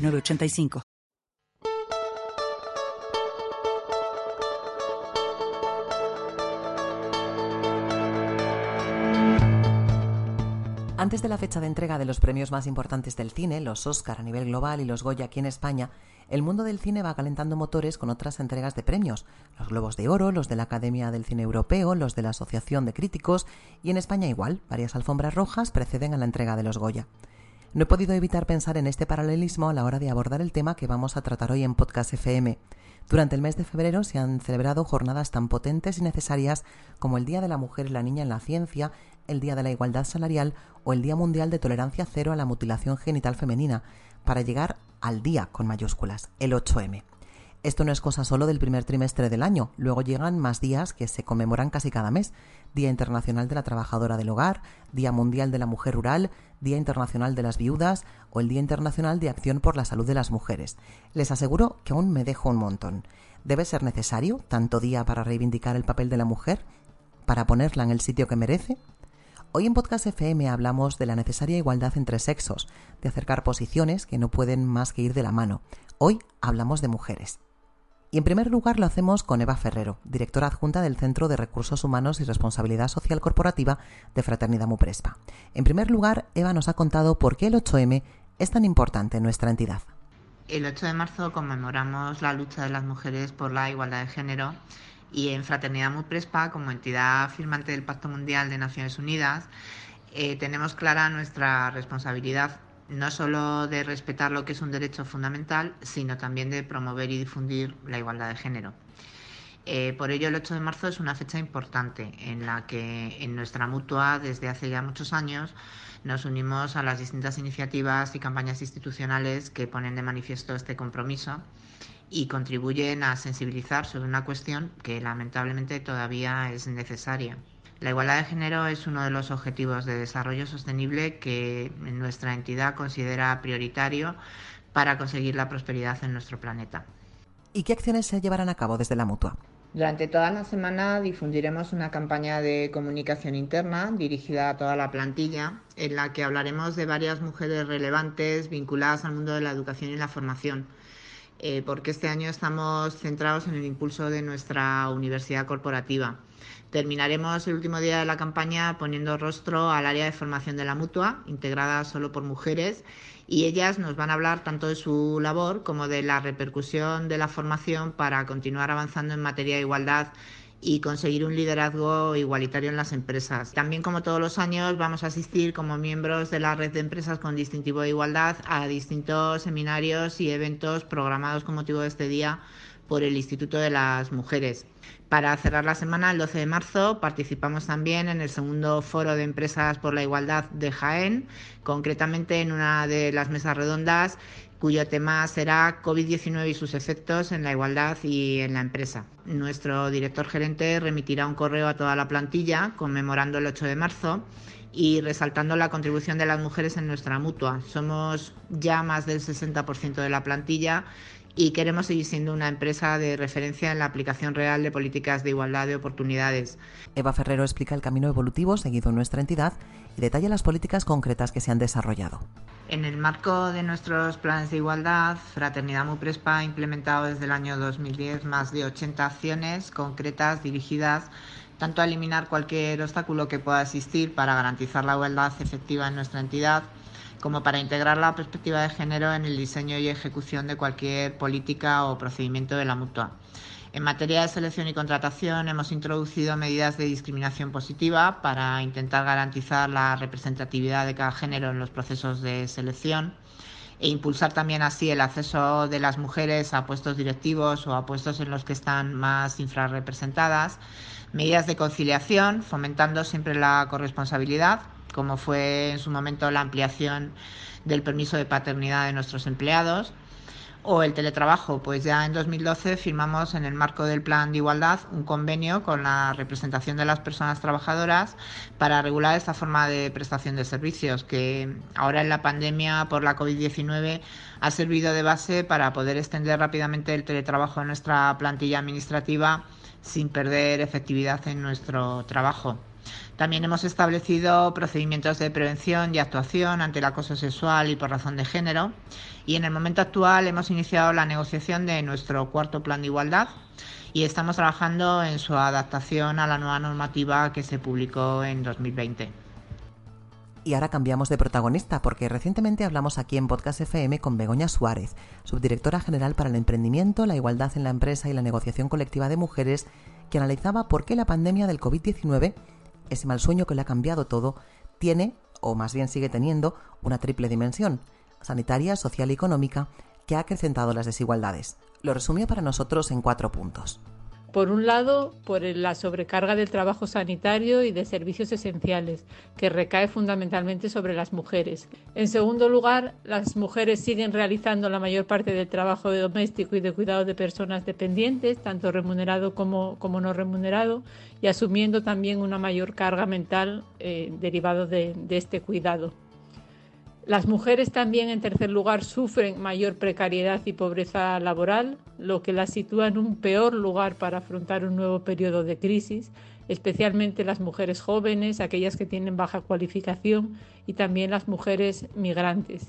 985. Antes de la fecha de entrega de los premios más importantes del cine, los Oscar a nivel global y los Goya aquí en España, el mundo del cine va calentando motores con otras entregas de premios, los Globos de Oro, los de la Academia del Cine Europeo, los de la Asociación de Críticos y en España igual, varias alfombras rojas preceden a la entrega de los Goya. No he podido evitar pensar en este paralelismo a la hora de abordar el tema que vamos a tratar hoy en Podcast FM. Durante el mes de febrero se han celebrado jornadas tan potentes y necesarias como el Día de la Mujer y la Niña en la Ciencia, el Día de la Igualdad Salarial o el Día Mundial de Tolerancia Cero a la Mutilación Genital Femenina, para llegar al día con mayúsculas, el 8M. Esto no es cosa solo del primer trimestre del año, luego llegan más días que se conmemoran casi cada mes. Día Internacional de la Trabajadora del Hogar, Día Mundial de la Mujer Rural, Día Internacional de las Viudas o el Día Internacional de Acción por la Salud de las Mujeres. Les aseguro que aún me dejo un montón. ¿Debe ser necesario tanto día para reivindicar el papel de la mujer? ¿Para ponerla en el sitio que merece? Hoy en Podcast FM hablamos de la necesaria igualdad entre sexos, de acercar posiciones que no pueden más que ir de la mano. Hoy hablamos de mujeres. Y en primer lugar lo hacemos con Eva Ferrero, directora adjunta del Centro de Recursos Humanos y Responsabilidad Social Corporativa de Fraternidad Muprespa. En primer lugar, Eva nos ha contado por qué el 8M es tan importante en nuestra entidad. El 8 de marzo conmemoramos la lucha de las mujeres por la igualdad de género y en Fraternidad Muprespa, como entidad firmante del Pacto Mundial de Naciones Unidas, eh, tenemos clara nuestra responsabilidad no solo de respetar lo que es un derecho fundamental, sino también de promover y difundir la igualdad de género. Eh, por ello, el 8 de marzo es una fecha importante en la que en nuestra mutua, desde hace ya muchos años, nos unimos a las distintas iniciativas y campañas institucionales que ponen de manifiesto este compromiso y contribuyen a sensibilizar sobre una cuestión que lamentablemente todavía es necesaria. La igualdad de género es uno de los objetivos de desarrollo sostenible que nuestra entidad considera prioritario para conseguir la prosperidad en nuestro planeta. ¿Y qué acciones se llevarán a cabo desde la mutua? Durante toda la semana difundiremos una campaña de comunicación interna dirigida a toda la plantilla, en la que hablaremos de varias mujeres relevantes vinculadas al mundo de la educación y la formación, eh, porque este año estamos centrados en el impulso de nuestra universidad corporativa. Terminaremos el último día de la campaña poniendo rostro al área de formación de la mutua, integrada solo por mujeres, y ellas nos van a hablar tanto de su labor como de la repercusión de la formación para continuar avanzando en materia de igualdad y conseguir un liderazgo igualitario en las empresas. También, como todos los años, vamos a asistir como miembros de la red de empresas con distintivo de igualdad a distintos seminarios y eventos programados con motivo de este día por el Instituto de las Mujeres. Para cerrar la semana, el 12 de marzo, participamos también en el segundo foro de empresas por la igualdad de Jaén, concretamente en una de las mesas redondas cuyo tema será COVID-19 y sus efectos en la igualdad y en la empresa. Nuestro director gerente remitirá un correo a toda la plantilla conmemorando el 8 de marzo y resaltando la contribución de las mujeres en nuestra mutua. Somos ya más del 60% de la plantilla y queremos seguir siendo una empresa de referencia en la aplicación real de políticas de igualdad de oportunidades. Eva Ferrero explica el camino evolutivo seguido en nuestra entidad y detalla las políticas concretas que se han desarrollado. En el marco de nuestros planes de igualdad, Fraternidad Muprespa ha implementado desde el año 2010 más de 80 acciones concretas dirigidas tanto a eliminar cualquier obstáculo que pueda existir para garantizar la igualdad efectiva en nuestra entidad, como para integrar la perspectiva de género en el diseño y ejecución de cualquier política o procedimiento de la mutua. En materia de selección y contratación hemos introducido medidas de discriminación positiva para intentar garantizar la representatividad de cada género en los procesos de selección e impulsar también así el acceso de las mujeres a puestos directivos o a puestos en los que están más infrarrepresentadas, medidas de conciliación, fomentando siempre la corresponsabilidad como fue en su momento la ampliación del permiso de paternidad de nuestros empleados o el teletrabajo, pues ya en 2012 firmamos en el marco del Plan de Igualdad un convenio con la representación de las personas trabajadoras para regular esta forma de prestación de servicios que ahora en la pandemia por la COVID-19 ha servido de base para poder extender rápidamente el teletrabajo en nuestra plantilla administrativa sin perder efectividad en nuestro trabajo. También hemos establecido procedimientos de prevención y actuación ante el acoso sexual y por razón de género. Y en el momento actual hemos iniciado la negociación de nuestro cuarto plan de igualdad y estamos trabajando en su adaptación a la nueva normativa que se publicó en 2020. Y ahora cambiamos de protagonista porque recientemente hablamos aquí en Podcast FM con Begoña Suárez, subdirectora general para el emprendimiento, la igualdad en la empresa y la negociación colectiva de mujeres, que analizaba por qué la pandemia del COVID-19 ese mal sueño que le ha cambiado todo, tiene, o más bien sigue teniendo, una triple dimensión, sanitaria, social y económica, que ha acrecentado las desigualdades. Lo resumió para nosotros en cuatro puntos. Por un lado, por la sobrecarga del trabajo sanitario y de servicios esenciales, que recae fundamentalmente sobre las mujeres. En segundo lugar, las mujeres siguen realizando la mayor parte del trabajo doméstico y de cuidado de personas dependientes, tanto remunerado como, no remunerado, y asumiendo también una mayor carga mental eh, derivado de este cuidado. Las mujeres también, en tercer lugar, sufren mayor precariedad y pobreza laboral, lo que las sitúa en un peor lugar para afrontar un nuevo periodo de crisis, especialmente las mujeres jóvenes, aquellas que tienen baja cualificación y también las mujeres migrantes.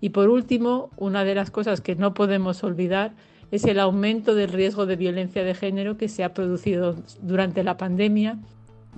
Y por último, una de las cosas que no podemos olvidar es el aumento del riesgo de violencia de género que se ha producido durante la pandemia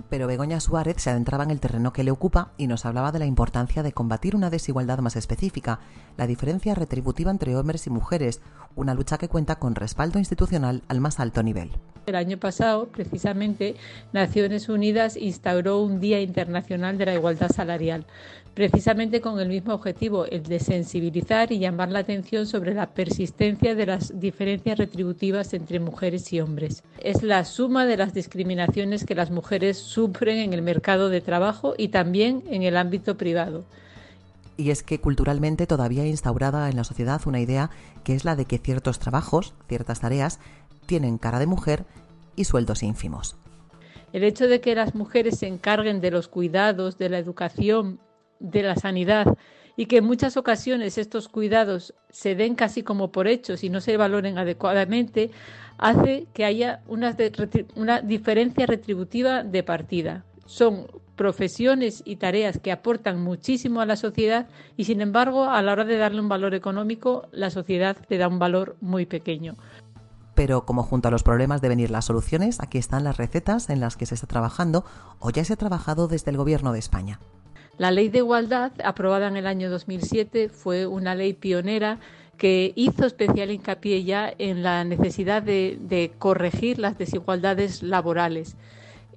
pero Begoña Suárez se adentraba en el terreno que le ocupa y nos hablaba de la importancia de combatir una desigualdad más específica, la diferencia retributiva entre hombres y mujeres, una lucha que cuenta con respaldo institucional al más alto nivel. El año pasado, precisamente, Naciones Unidas instauró un Día Internacional de la Igualdad Salarial, precisamente con el mismo objetivo, el de sensibilizar y llamar la atención sobre la persistencia de las diferencias retributivas entre mujeres y hombres. Es la suma de las discriminaciones que las mujeres sufren en el mercado de trabajo y también en el ámbito privado. Y es que culturalmente todavía instaurada en la sociedad una idea que es la de que ciertos trabajos, ciertas tareas, tienen cara de mujer y sueldos ínfimos. El hecho de que las mujeres se encarguen de los cuidados, de la educación de la sanidad y que en muchas ocasiones estos cuidados se den casi como por hechos y no se valoren adecuadamente, hace que haya una, diferencia retributiva de partida. Son profesiones y tareas que aportan muchísimo a la sociedad y sin embargo a la hora de darle un valor económico la sociedad le da un valor muy pequeño. Pero como junto a los problemas deben ir las soluciones, aquí están las recetas en las que se está trabajando o ya se ha trabajado desde el Gobierno de España. La ley de igualdad, aprobada en el año 2007, fue una ley pionera que hizo especial hincapié ya en la necesidad de, corregir las desigualdades laborales.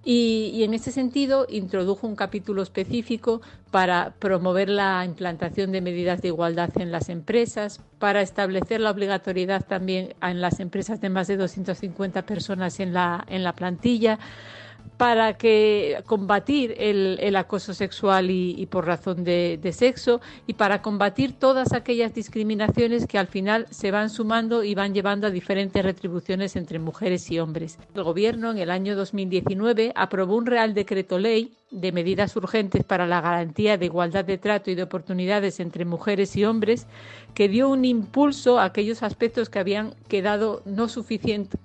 Y, y, en ese sentido introdujo un capítulo específico para promover la implantación de medidas de igualdad en las empresas, para establecer la obligatoriedad también en las empresas de más de 250 personas en la, en la plantilla, para que combatir el, acoso sexual y, por razón de, sexo y para combatir todas aquellas discriminaciones que al final se van sumando y van llevando a diferentes retribuciones entre mujeres y hombres. El Gobierno en el año 2019 aprobó un Real Decreto Ley de medidas urgentes para la garantía de igualdad de trato y de oportunidades entre mujeres y hombres que dio un impulso a aquellos aspectos que habían quedado no suficientes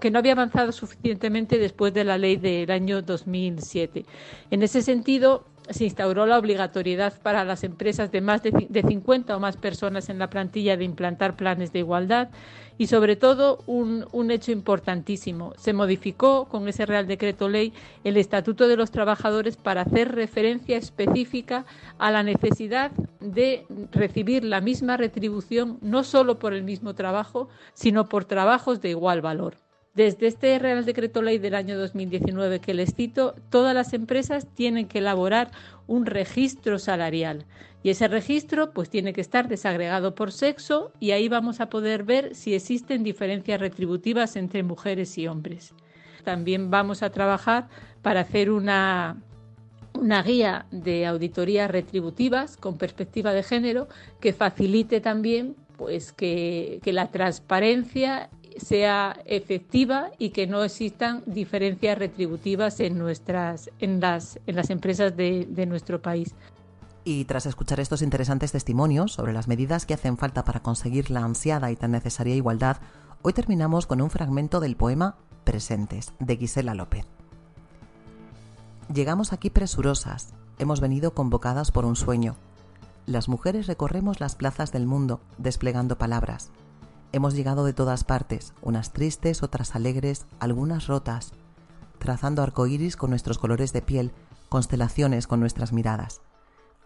que no había avanzado suficientemente después de la ley del año 2007. En ese sentido, se instauró la obligatoriedad para las empresas de más de, de 50 o más personas en la plantilla de implantar planes de igualdad y, sobre todo, un, un, hecho importantísimo. Se modificó con ese Real Decreto Ley el Estatuto de los Trabajadores para hacer referencia específica a la necesidad de recibir la misma retribución no solo por el mismo trabajo, sino por trabajos de igual valor. Desde este Real Decreto Ley del año 2019 que les cito, todas las empresas tienen que elaborar un registro salarial y ese registro pues tiene que estar desagregado por sexo y ahí vamos a poder ver si existen diferencias retributivas entre mujeres y hombres. También vamos a trabajar para hacer una una guía de auditorías retributivas con perspectiva de género que facilite también pues que, la transparencia sea efectiva y que no existan diferencias retributivas en nuestras en las en las empresas de, de nuestro país. Y tras escuchar estos interesantes testimonios sobre las medidas que hacen falta para conseguir la ansiada y tan necesaria igualdad, hoy terminamos con un fragmento del poema Presentes de Gisela López. Llegamos aquí presurosas, hemos venido convocadas por un sueño. Las mujeres recorremos las plazas del mundo desplegando palabras. Hemos llegado de todas partes, unas tristes, otras alegres, algunas rotas, trazando arcoíris con nuestros colores de piel, constelaciones con nuestras miradas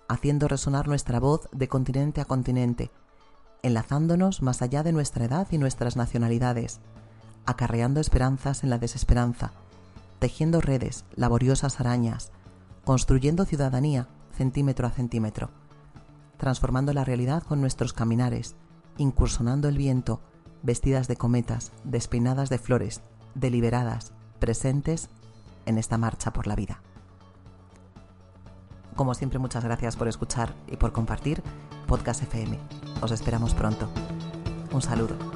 haciendo resonar nuestra voz de continente a continente, enlazándonos más allá de nuestra edad y nuestras nacionalidades, acarreando esperanzas en la desesperanza, tejiendo redes, laboriosas arañas, construyendo ciudadanía centímetro a centímetro, transformando la realidad con nuestros caminares, incursionando el viento, vestidas de cometas, despeinadas de flores, deliberadas, presentes en esta marcha por la vida. Como siempre, muchas gracias por escuchar y por compartir Podcast FM. Os esperamos pronto. Un saludo.